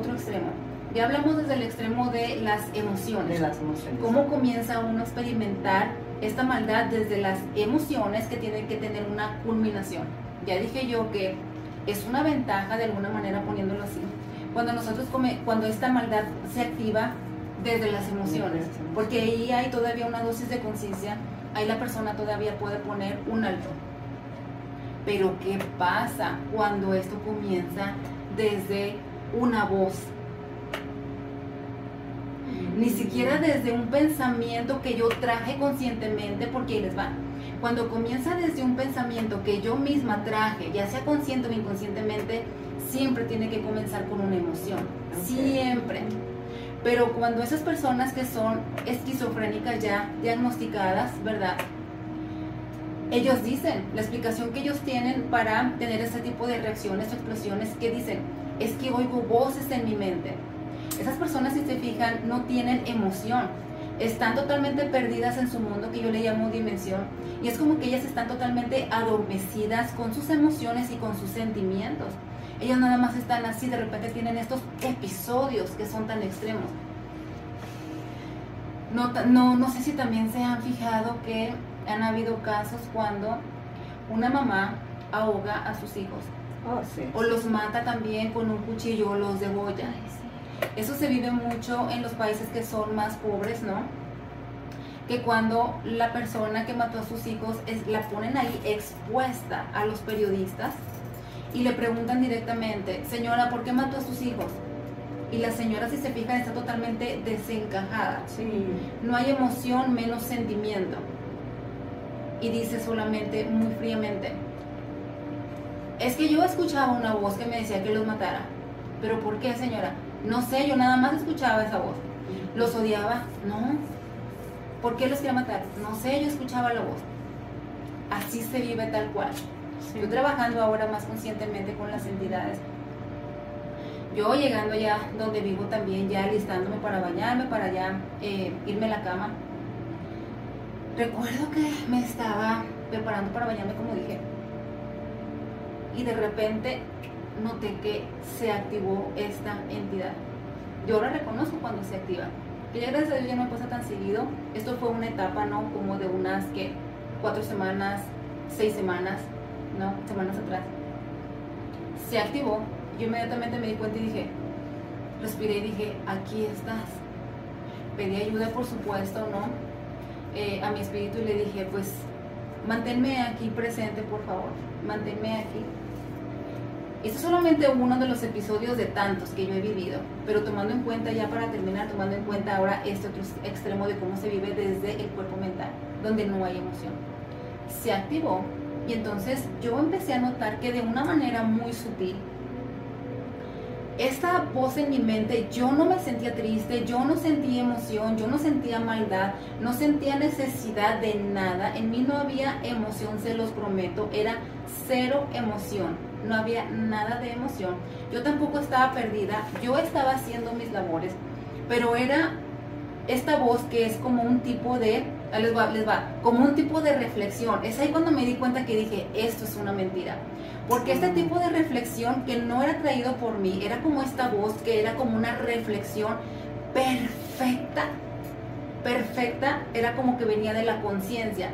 otro extremo. Ya hablamos desde el extremo de las emociones. De las emociones. Cómo comienza uno a experimentar esta maldad desde las emociones que tienen que tener una culminación. Ya dije yo que es una ventaja de alguna manera poniéndolo así. Cuando nosotros come, cuando esta maldad se activa desde las emociones, porque ahí hay todavía una dosis de conciencia, ahí la persona todavía puede poner un alto. Pero ¿qué pasa cuando esto comienza desde una voz? Ni siquiera desde un pensamiento que yo traje conscientemente, porque ahí les va. Cuando comienza desde un pensamiento que yo misma traje, ya sea consciente o inconscientemente, siempre tiene que comenzar con una emoción. Siempre. Pero cuando esas personas que son esquizofrénicas ya diagnosticadas, ¿verdad? Ellos dicen, la explicación que ellos tienen para tener ese tipo de reacciones o explosiones, que dicen, es que oigo voces en mi mente. Esas personas, si se fijan, no tienen emoción. Están totalmente perdidas en su mundo que yo le llamo dimensión. Y es como que ellas están totalmente adormecidas con sus emociones y con sus sentimientos. Ellas nada más están así, de repente tienen estos episodios que son tan extremos. No, no, no sé si también se han fijado que han habido casos cuando una mamá ahoga a sus hijos. Oh, sí. O los mata también con un cuchillo, o los degolla. Eso se vive mucho en los países que son más pobres, ¿no? Que cuando la persona que mató a sus hijos es, la ponen ahí expuesta a los periodistas y le preguntan directamente, señora, ¿por qué mató a sus hijos? Y la señora, si se fijan, está totalmente desencajada. Sí. No hay emoción, menos sentimiento. Y dice solamente, muy fríamente, es que yo escuchaba una voz que me decía que los matara. ¿Pero por qué, señora? No sé, yo nada más escuchaba esa voz. ¿Los odiaba? No. ¿Por qué los quería matar? No sé, yo escuchaba la voz. Así se vive tal cual. Yo trabajando ahora más conscientemente con las entidades. Yo llegando ya donde vivo también, ya listándome para bañarme, para ya eh, irme a la cama. Recuerdo que me estaba preparando para bañarme, como dije. Y de repente noté que se activó esta entidad. Yo ahora reconozco cuando se activa. Que ya gracias a Dios ya no me pasa tan seguido. Esto fue una etapa, ¿no? Como de unas, que Cuatro semanas, seis semanas, ¿no? Semanas atrás. Se activó. Yo inmediatamente me di cuenta y dije, respiré y dije, aquí estás. Pedí ayuda, por supuesto, ¿no? Eh, a mi espíritu y le dije, pues, manténme aquí presente, por favor. Manténme aquí. Este es solamente uno de los episodios de tantos que yo he vivido, pero tomando en cuenta ya para terminar, tomando en cuenta ahora este otro extremo de cómo se vive desde el cuerpo mental, donde no hay emoción. Se activó y entonces yo empecé a notar que de una manera muy sutil, esta voz en mi mente, yo no me sentía triste, yo no sentía emoción, yo no sentía maldad, no sentía necesidad de nada, en mí no había emoción, se los prometo, era cero emoción, no había nada de emoción, yo tampoco estaba perdida, yo estaba haciendo mis labores, pero era esta voz que es como un tipo de, les va, les va, como un tipo de reflexión, es ahí cuando me di cuenta que dije, esto es una mentira. Porque este tipo de reflexión que no era traído por mí, era como esta voz que era como una reflexión perfecta, perfecta, era como que venía de la conciencia.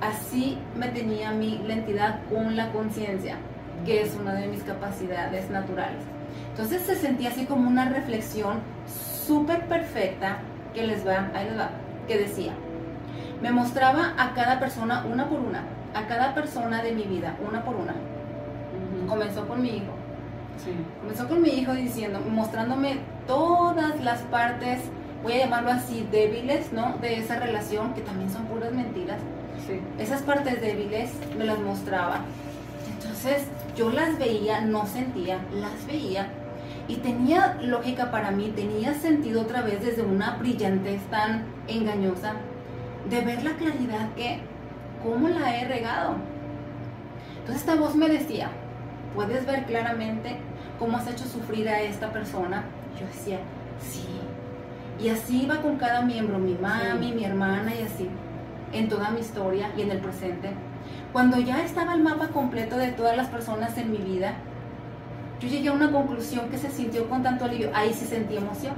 Así me tenía mi la entidad con la conciencia, que es una de mis capacidades naturales. Entonces se sentía así como una reflexión súper perfecta que les va, ahí les va, que decía, me mostraba a cada persona una por una, a cada persona de mi vida, una por una comenzó con mi hijo. Comenzó con mi hijo diciendo, mostrándome todas las partes, voy a llamarlo así, débiles, ¿no? De esa relación, que también son puras mentiras. Esas partes débiles me las mostraba. Entonces yo las veía, no sentía, las veía. Y tenía lógica para mí, tenía sentido otra vez desde una brillantez tan engañosa de ver la claridad que, ¿cómo la he regado? Entonces esta voz me decía, puedes ver claramente cómo has hecho sufrir a esta persona. Yo decía, sí. Y así iba con cada miembro, mi mami, mi hermana y así. en toda mi historia y en el presente. Cuando ya estaba el mapa completo de todas las personas en mi vida, yo llegué a una conclusión que se sintió con tanto alivio. Ahí sí sentí emoción.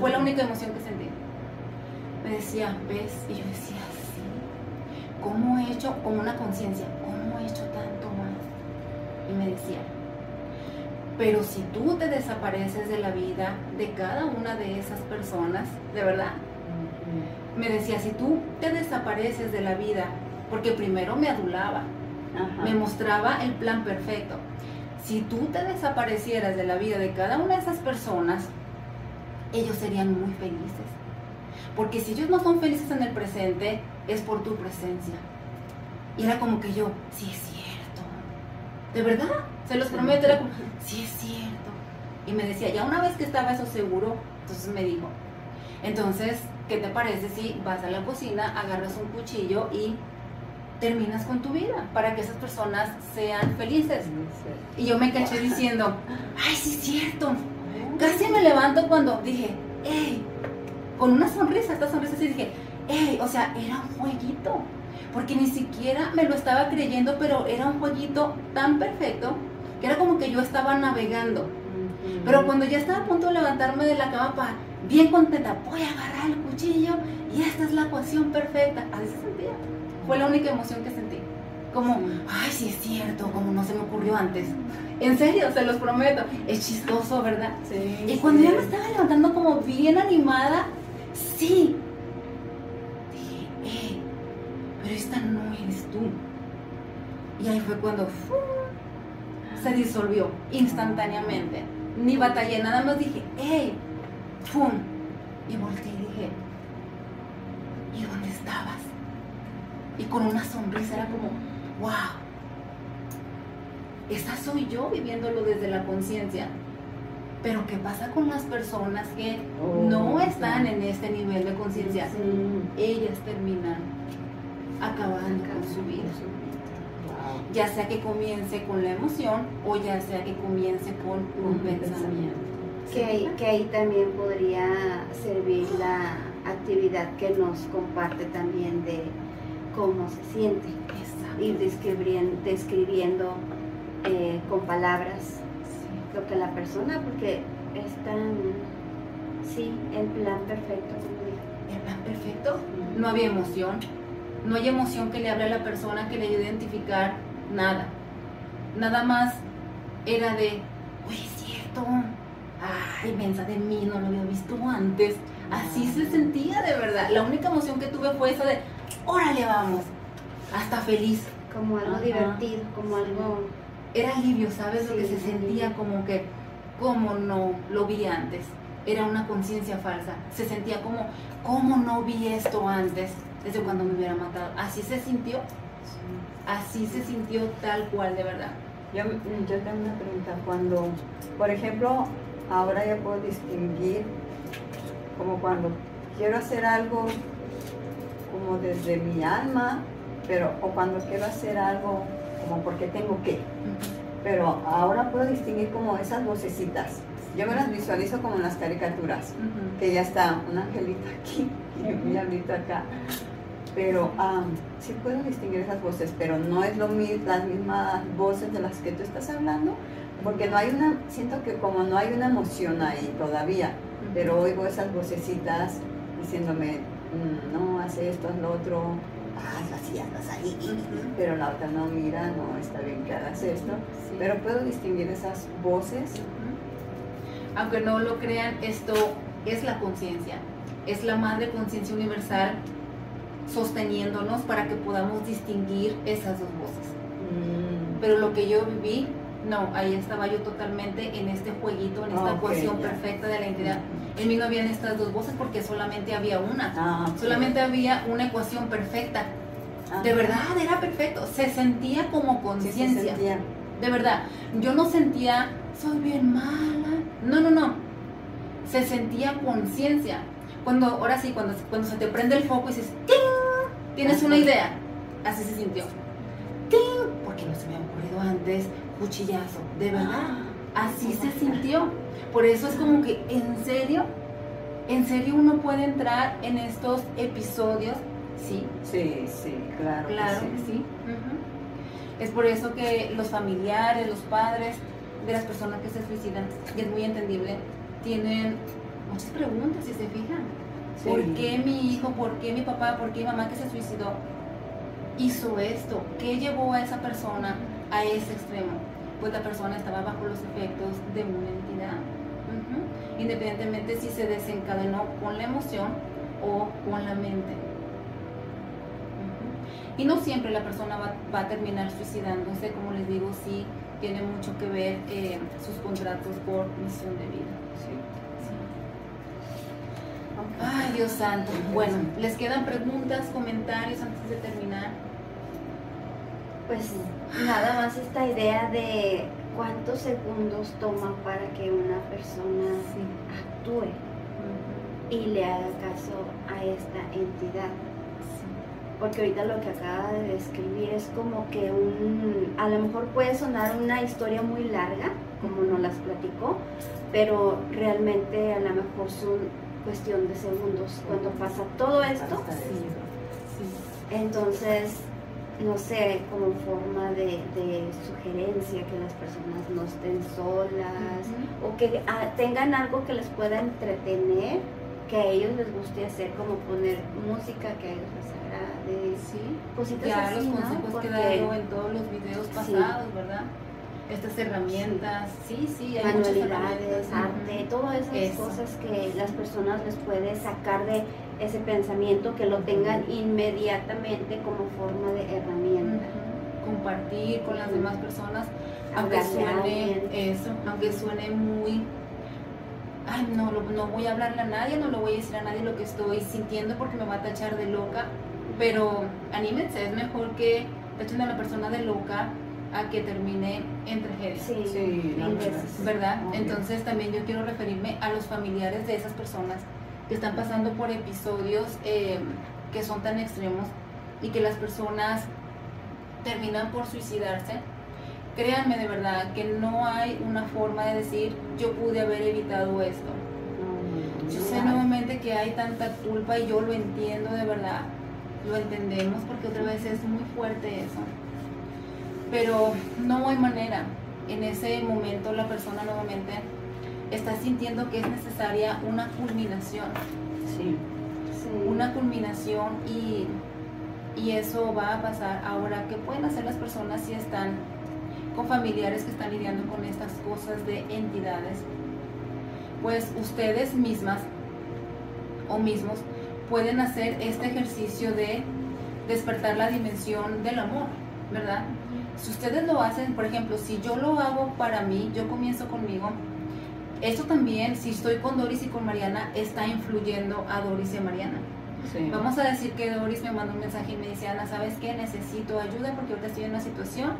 Fue la única emoción que sentí. Me decía, ¿ves? Y yo decía, sí. ¿Cómo he hecho, como una conciencia, cómo he hecho tanto más? Y me decía, pero si tú te desapareces de la vida de cada una de esas personas, de verdad, me decía, si tú te desapareces de la vida, porque primero me adulaba, me mostraba el plan perfecto. Si tú te desaparecieras de la vida de cada una de esas personas, ellos serían muy felices. Porque si ellos no son felices en el presente, es por tu presencia. Y era como que yo, sí es cierto. ¿De verdad? Se los prometo, era como, sí es cierto. Y me decía, ya una vez que estaba eso seguro, entonces me dijo, entonces, ¿qué te parece si vas a la cocina, agarras un cuchillo y terminas con tu vida para que esas personas sean felices? Y yo me caché diciendo, ay, sí es cierto. Casi me levanto cuando dije, hey, con una sonrisa, esta sonrisa así dije, hey, o sea, era un jueguito. Porque ni siquiera me lo estaba creyendo, pero era un jueguito tan perfecto que era como que yo estaba navegando. Pero cuando ya estaba a punto de levantarme de la cama para bien contenta, voy a agarrar el cuchillo y esta es la ecuación perfecta. Así se sentía. Fue la única emoción que sentí. Como, ay, sí es cierto, como no se me ocurrió antes. En serio, se los prometo. Es chistoso, ¿verdad? Sí. Y cuando ya me estaba levantando como bien animada, sí. Dije, eh, pero esta no eres tú. Y ahí fue cuando se disolvió instantáneamente. Ni batallé, nada más dije, hey, ¡Pum! Y volteé y dije, ¿y dónde estabas? Y con una sonrisa era como, wow, esa soy yo viviéndolo desde la conciencia. Pero ¿qué pasa con las personas que oh, no están en Ellas terminan acabando con su vida. Ya sea que comience con la emoción o ya sea que comience con un pensamiento. Que ahí, que ahí también podría servir la actividad que nos comparte también de cómo se siente. Ir describiendo, describiendo eh, con palabras lo que la persona, porque están, sí, en plan perfecto. En plan perfecto, no había emoción. No hay emoción que le hable a la persona que le ayude a identificar nada. Nada más era de, oye, es cierto, ay, mensa de mí, no lo había visto antes. Así se sentía de verdad. La única emoción que tuve fue esa de, órale, vamos. Hasta feliz. Como algo divertido, como algo... Era alivio, ¿sabes? lo que se sentía como que, como no lo vi antes. Era una conciencia falsa. Se sentía como, ¿cómo no vi esto antes? Desde cuando me hubiera matado. Así se sintió. Así se sintió tal cual, de verdad. Yo, yo tengo una pregunta. Cuando, por ejemplo, ahora ya puedo distinguir como cuando quiero hacer algo como desde mi alma, pero o cuando quiero hacer algo como porque tengo que. Pero ahora puedo distinguir como esas vocecitas. Yo me las visualizo como en las caricaturas, que ya está un angelito aquí y un diablito acá. Pero sí puedo distinguir esas voces, pero no es lo mismo, las mismas voces de las que tú estás hablando, porque no hay una, siento que como no hay una emoción ahí todavía, pero oigo esas vocecitas diciéndome, mm, no, hace esto, haz lo otro, ah, así, andas ahí, pero la otra no, mira, no, está bien que hagas esto, pero puedo distinguir esas voces. Aunque no lo crean, esto es la conciencia, es la madre conciencia universal sosteniéndonos para que podamos distinguir esas dos voces. Mm. Pero lo que yo viví no, ahí estaba yo totalmente en este jueguito, en esta ecuación perfecta de la entidad. En mí no habían estas dos voces porque solamente había una. Ah, solamente había una ecuación perfecta. Ah. De verdad, era perfecto. Se sentía como conciencia. de verdad. Yo no sentía, soy bien mala. No, no, no. Se sentía conciencia. Cuando, ahora sí, cuando, cuando se te prende el foco y dices, ¡Ting! Tienes una idea. Así se sintió. ¡Ting! Porque no se me había ocurrido antes cuchillazo, de verdad. Así se sintió. Por eso es como que, en serio, en serio uno puede entrar en estos episodios Sí. Sí, sí, claro. Claro que sí. Es por eso que los familiares, los padres de las personas que se suicidan, y es muy entendible, tienen muchas preguntas si se fijan. Sí. ¿Por qué mi hijo, por qué mi papá, por qué mi mamá que se suicidó hizo esto? ¿Qué llevó a esa persona a ese extremo? Pues la persona estaba bajo los efectos de una entidad. Ujú. Independientemente si se desencadenó con la emoción o con la mente. Y no siempre la persona va, va a terminar suicidándose, como les digo, sí tiene mucho que ver eh, sus contratos por misión de vida. Sí. Ay, Dios santo. Bueno, ¿les quedan preguntas, comentarios antes de terminar? Pues nada más esta idea de cuántos segundos toma para que una persona actúe y le haga caso a esta entidad. Porque ahorita lo que acaba de describir es como que un, a lo mejor puede sonar una historia muy larga, como nos las platicó, pero realmente a lo mejor son cuestión de segundos cuando pasa todo esto. Entonces, no sé, como forma de, de sugerencia que las personas no estén solas o que ah, tengan algo que les pueda entretener, que a ellos les guste hacer, como poner música que a ellos les agrade, Sí. cositas Ya así, los ¿no? consejos que he Porque dado en todos los videos pasados, ¿verdad? Estas herramientas, sí, sí, hay muchas manualidades, arte, todas esas Eso. cosas que las personas les puede sacar de ese pensamiento, que lo tengan inmediatamente como forma de herramienta. Compartir con las demás personas, aunque suene eso, aunque suene muy ay, no, lo- no voy a hablarle a nadie, no le voy a decir a nadie lo que estoy sintiendo porque me va a tachar de loca, pero anímense, es mejor que tachen a la persona de loca a que termine en tragedia. Sí, Sí, verdad. veces. ¿verdad? Obvio. Entonces también yo quiero referirme a los familiares de esas personas que están pasando por episodios eh, que son tan extremos y que las personas terminan por suicidarse. Créanme de verdad que no hay una forma de decir yo pude haber evitado esto. Yo sé nuevamente que hay tanta culpa y yo lo entiendo de verdad, lo entendemos porque otra vez es muy fuerte eso. Pero no hay manera. En ese momento la persona nuevamente está sintiendo que es necesaria una culminación, Sí. Sí. una culminación y, y eso va a pasar. Ahora, ¿qué pueden hacer las personas si están con familiares que están lidiando con estas cosas de entidades? Pues ustedes mismas o mismos pueden hacer este ejercicio de despertar la dimensión del amor, ¿verdad? Si ustedes lo hacen, por ejemplo, si yo lo hago para mí, yo comienzo conmigo, esto también, si estoy con Doris y con Mariana, está influyendo a Doris y a Mariana. Sí. Vamos a decir que Doris me manda un mensaje y me dice, Ana, ¿sabes qué? Necesito ayuda porque ahorita estoy en una situación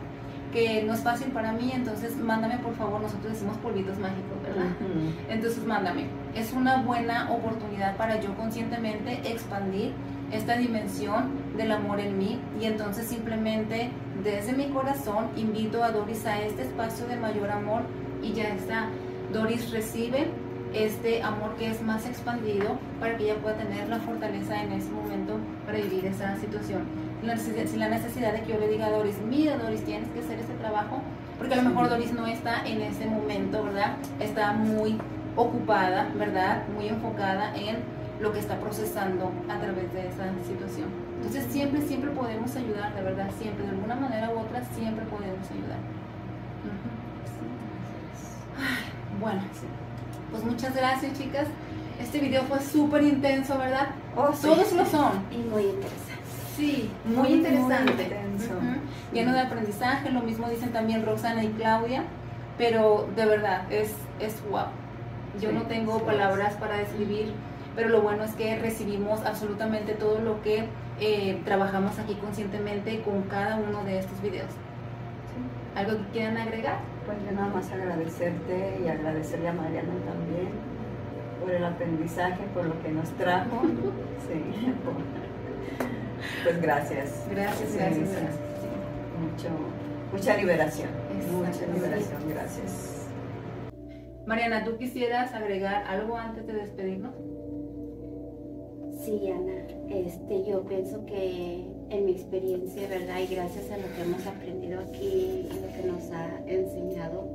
que no es fácil para mí, entonces mándame por favor, nosotros decimos polvitos mágicos, ¿verdad? Ujú. Entonces mándame. Es una buena oportunidad para yo conscientemente expandir esta dimensión del amor en mí y entonces simplemente desde mi corazón invito a Doris a este espacio de mayor amor y ya está. Doris recibe este amor que es más expandido para que ella pueda tener la fortaleza en ese momento para vivir esa situación. La necesidad, sin la necesidad de que yo le diga a Doris, mira Doris, tienes que hacer este trabajo, porque a lo mejor Doris no está en ese momento, ¿verdad? Está muy ocupada, ¿verdad? Muy enfocada en lo que está procesando a través de esa situación. Entonces siempre, siempre podemos ayudar, de verdad, siempre, de alguna manera u otra, siempre podemos ayudar. Bueno, pues muchas gracias chicas. Este video fue súper intenso, ¿verdad? Oh, sí. Todos lo son. Y muy interesante. Sí, muy, Muy, muy interesante. Lleno de aprendizaje, lo mismo dicen también Roxana y Claudia, pero de verdad, es, es guau. Yo Sí, no tengo sí palabras para describir, pero lo bueno es que recibimos absolutamente todo lo que eh, trabajamos aquí conscientemente con cada uno de estos videos. ¿Algo que quieran agregar? Pues yo nada más agradecerte y agradecerle a Mariana también por el aprendizaje, por lo que nos trajo. Sí, por- pues gracias. Gracias, Sí, gracias, sí. gracias. Mucho, mucha liberación. Mucha liberación, gracias. Mariana, ¿tú quisieras agregar algo antes de despedirnos? Sí, Ana, este, yo pienso que en mi experiencia, ¿verdad? Y gracias a lo que hemos aprendido aquí y lo que nos ha enseñado,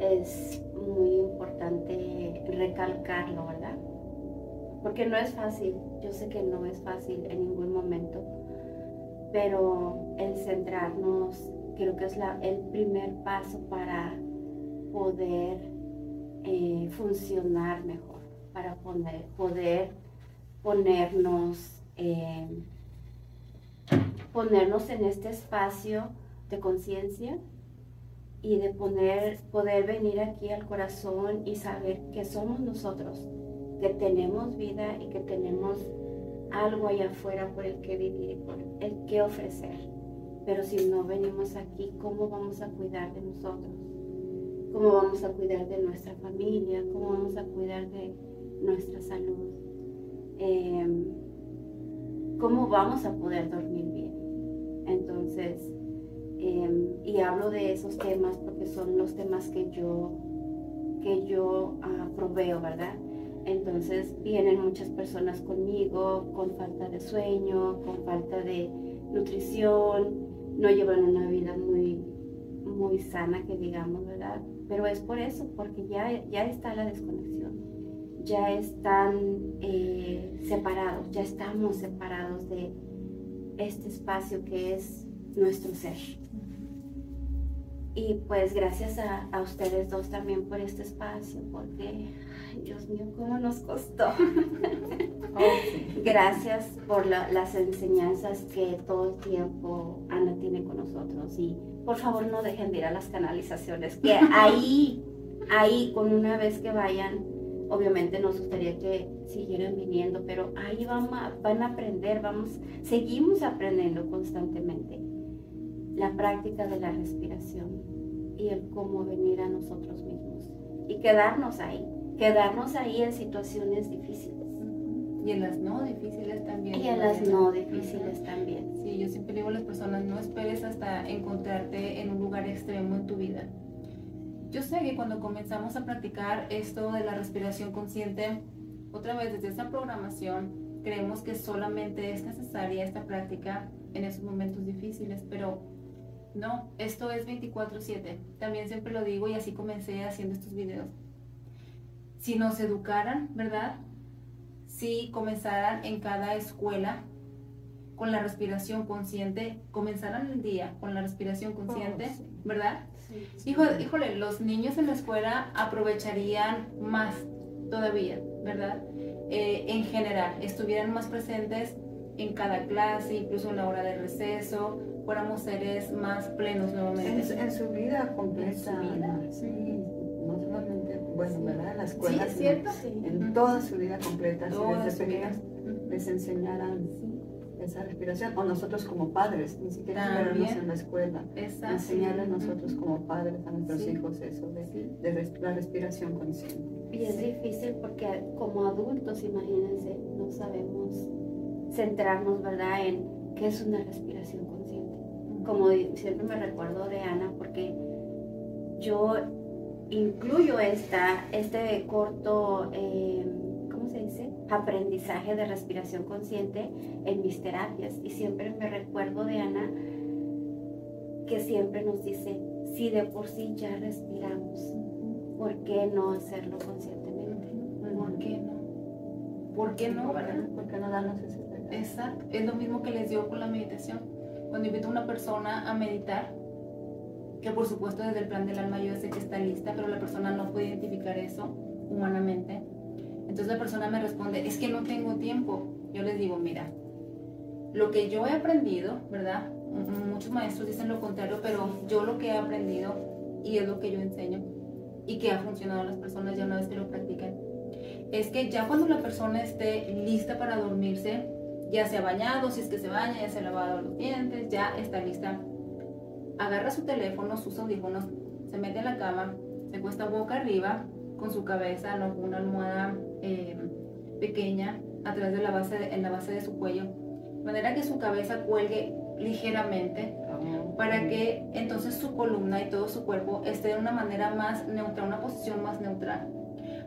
es muy importante recalcarlo, ¿verdad? Porque no es fácil, yo sé que no es fácil en ningún momento, pero el centrarnos creo que es el primer paso para poder eh, funcionar mejor, para poder, poder ponernos, eh, ponernos en este espacio de conciencia y de poner, poder venir aquí al corazón y saber que somos nosotros, que tenemos vida y que tenemos algo allá afuera por el que vivir y por el que ofrecer. Pero si no venimos aquí, ¿cómo vamos a cuidar de nosotros? ¿Cómo vamos a cuidar de nuestra familia? ¿Cómo vamos a cuidar de nuestra salud? Em, ¿Cómo vamos a poder dormir bien? Entonces, em, y hablo de esos temas porque son los temas que yo, que yo uh, proveo, ¿verdad? Entonces vienen muchas personas conmigo con falta de sueño, con falta de nutrición, no llevan una vida muy, muy sana, que digamos, ¿verdad? Pero es por eso, porque ya, ya está la desconexión, ya están eh, separados, ya estamos separados de este espacio que es nuestro ser. Y pues gracias a, a ustedes dos también por este espacio, porque Dios mío, cómo nos costó. Gracias por las enseñanzas que todo el tiempo Ana tiene con nosotros. Y por favor no dejen de ir a las canalizaciones, que ahí, ahí, con una vez que vayan, obviamente nos gustaría que siguieran viniendo, pero ahí van a, van a aprender, vamos, seguimos aprendiendo constantemente la práctica de la respiración y el cómo venir a nosotros mismos y quedarnos ahí quedarnos ahí en situaciones difíciles. Y en las no difíciles también. Y en las no difíciles también. Sí, yo siempre digo a las personas, no esperes hasta encontrarte en un lugar extremo en tu vida. Yo sé que cuando comenzamos a practicar esto de la respiración consciente, otra vez desde esa programación, creemos que solamente es necesaria esta práctica en esos momentos difíciles, pero no, esto es 24/7. También siempre lo digo y así comencé haciendo estos videos si nos educaran, ¿verdad? Si comenzaran en cada escuela con la respiración consciente, comenzaran el día con la respiración consciente, oh, ¿verdad? Sí, híjole, los niños en la escuela aprovecharían más todavía, ¿verdad? Eh, en general, estuvieran más presentes en cada clase, incluso en la hora de receso, fuéramos seres más plenos nuevamente. En, su vida completa. En su vida. Sí bueno, ¿verdad? En la escuela, sí, cierto. en toda su vida completa, desde pequeñas les enseñaran esa respiración, o nosotros como padres, ni siquiera vernos en la escuela, Exacto. enseñarles nosotros como padres a nuestros hijos eso de, la respiración consciente. Y es difícil porque como adultos, imagínense, no sabemos centrarnos, ¿verdad?, en qué es una respiración consciente. Como siempre me recuerdo de Ana, porque yo incluyo esta, este corto, eh, ¿cómo se dice? Aprendizaje de respiración consciente en mis terapias. Y siempre me recuerdo de Ana que siempre nos dice, si de por sí ya respiramos, ¿por qué no hacerlo conscientemente? ¿Por qué no? ¿Por qué no, verdad? Porque no darnos ese Exacto. Es lo mismo que les digo con la meditación. Cuando invito a una persona a meditar, que por supuesto desde el plan del alma yo sé que está lista, pero la persona no puede identificar eso humanamente. Entonces la persona me responde, es que no tengo tiempo. Yo les digo, mira, lo que yo he aprendido, ¿verdad? Muchos maestros dicen lo contrario, pero yo lo que he aprendido y es lo que yo enseño y que ha funcionado a las personas ya una vez que lo practican, es que ya cuando la persona esté lista para dormirse, ya se ha bañado, si es que se baña, ya se ha lavado los dientes, ya está lista agarra su teléfono, sus audífonos, se mete en la cama, se cuesta boca arriba con su cabeza, ¿no? con una almohada eh, pequeña atrás de la base, en la base de su cuello, de manera que su cabeza cuelgue ligeramente para que entonces su columna y todo su cuerpo esté de una manera más neutral, una posición más neutral.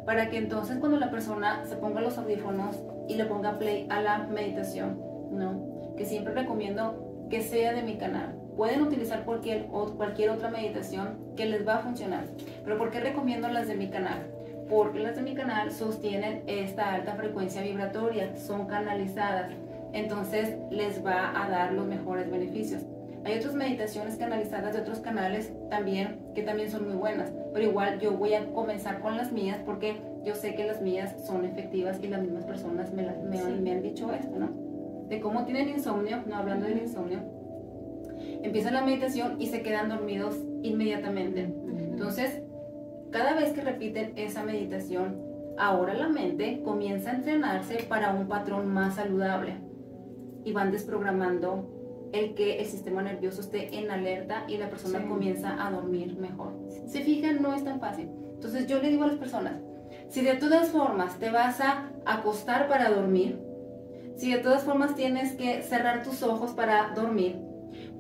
Para que entonces cuando la persona se ponga los audífonos y le ponga play a la meditación, ¿no? Que siempre recomiendo que sea de mi canal. Pueden utilizar cualquier, cualquier otra meditación que les va a funcionar. Pero ¿por qué recomiendo las de mi canal? Porque las de mi canal sostienen esta alta frecuencia vibratoria, son canalizadas. Entonces les va a dar los mejores beneficios. Hay otras meditaciones canalizadas de otros canales también que también son muy buenas, pero igual yo voy a comenzar con las mías porque yo sé que las mías son efectivas y las mismas personas me, me, han dicho esto, ¿no? De cómo tienen insomnio, no hablando del insomnio, empiezan la meditación y se quedan dormidos inmediatamente. Entonces, cada vez que repiten esa meditación, ahora la mente comienza a entrenarse para un patrón más saludable y van desprogramando el que el sistema nervioso esté en alerta y la persona comienza a dormir mejor. Se fijan, no es tan fácil. Entonces yo le digo a las personas, si de todas formas te vas a acostar para dormir, si de todas formas tienes que cerrar tus ojos para dormir,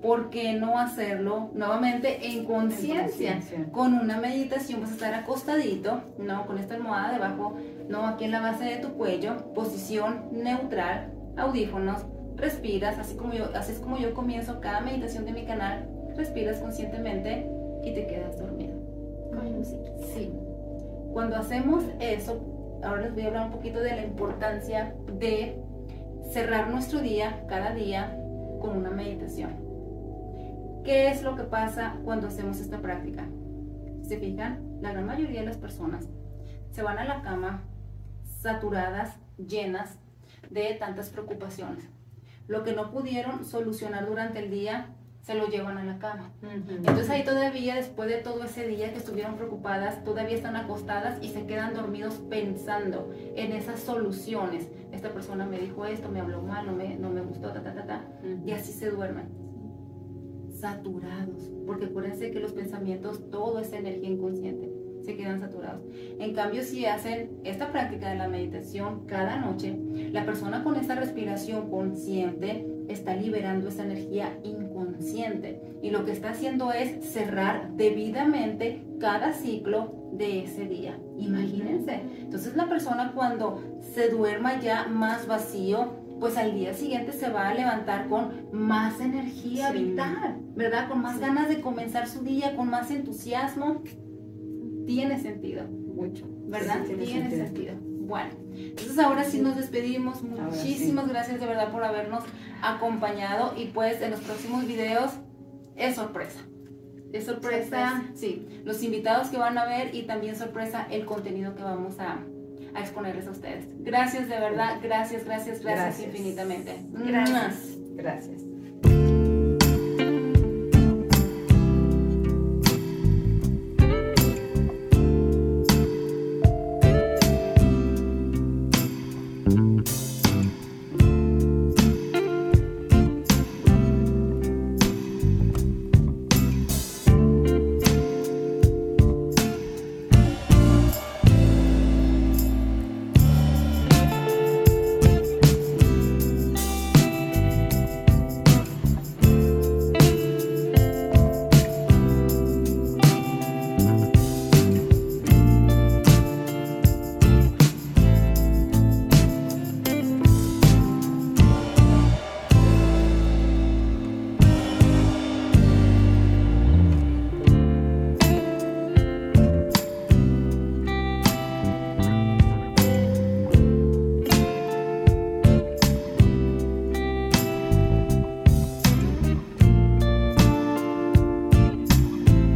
¿por qué no hacerlo nuevamente en conciencia? Con una meditación vas a estar acostadito, ¿no? Con esta almohada debajo, ¿no? Aquí en la base de tu cuello, posición neutral, audífonos, respiras, así como yo, así es como yo comienzo cada meditación de mi canal, respiras conscientemente y te quedas dormido. Sí. Cuando hacemos eso, ahora les voy a hablar un poquito de la importancia de cerrar nuestro día, cada día, con una meditación. ¿Qué es lo que pasa cuando hacemos esta práctica? ¿Se fijan? La gran mayoría de las personas se van a la cama saturadas, llenas de tantas preocupaciones lo que no pudieron solucionar durante el día, se lo llevan a la cama. Entonces ahí todavía, después de todo ese día que estuvieron preocupadas, todavía están acostadas y se quedan dormidos pensando en esas soluciones. Esta persona me dijo esto, me habló mal, no me, no me gustó, ta, ta, ta, ta. Y así se duermen. Saturados. Porque acuérdense que los pensamientos, todo es energía inconsciente se quedan saturados. En cambio, si hacen esta práctica de la meditación cada noche, la persona con esta respiración consciente está liberando esa energía inconsciente y lo que está haciendo es cerrar debidamente cada ciclo de ese día. Imagínense. Entonces la persona cuando se duerma ya más vacío, pues al día siguiente se va a levantar con más energía vital, ¿verdad? Con más ganas de comenzar su día, con más entusiasmo tiene sentido. Mucho. ¿Verdad? tiene, sentido. Bueno, entonces ahora sí nos despedimos. Muchísimas gracias de verdad por habernos acompañado y pues en los próximos videos es sorpresa. Es sorpresa, sí, los invitados que van a ver y también sorpresa el contenido que vamos a, a exponerles a ustedes. Gracias de verdad, gracias, gracias, gracias, infinitamente. Gracias. Gracias.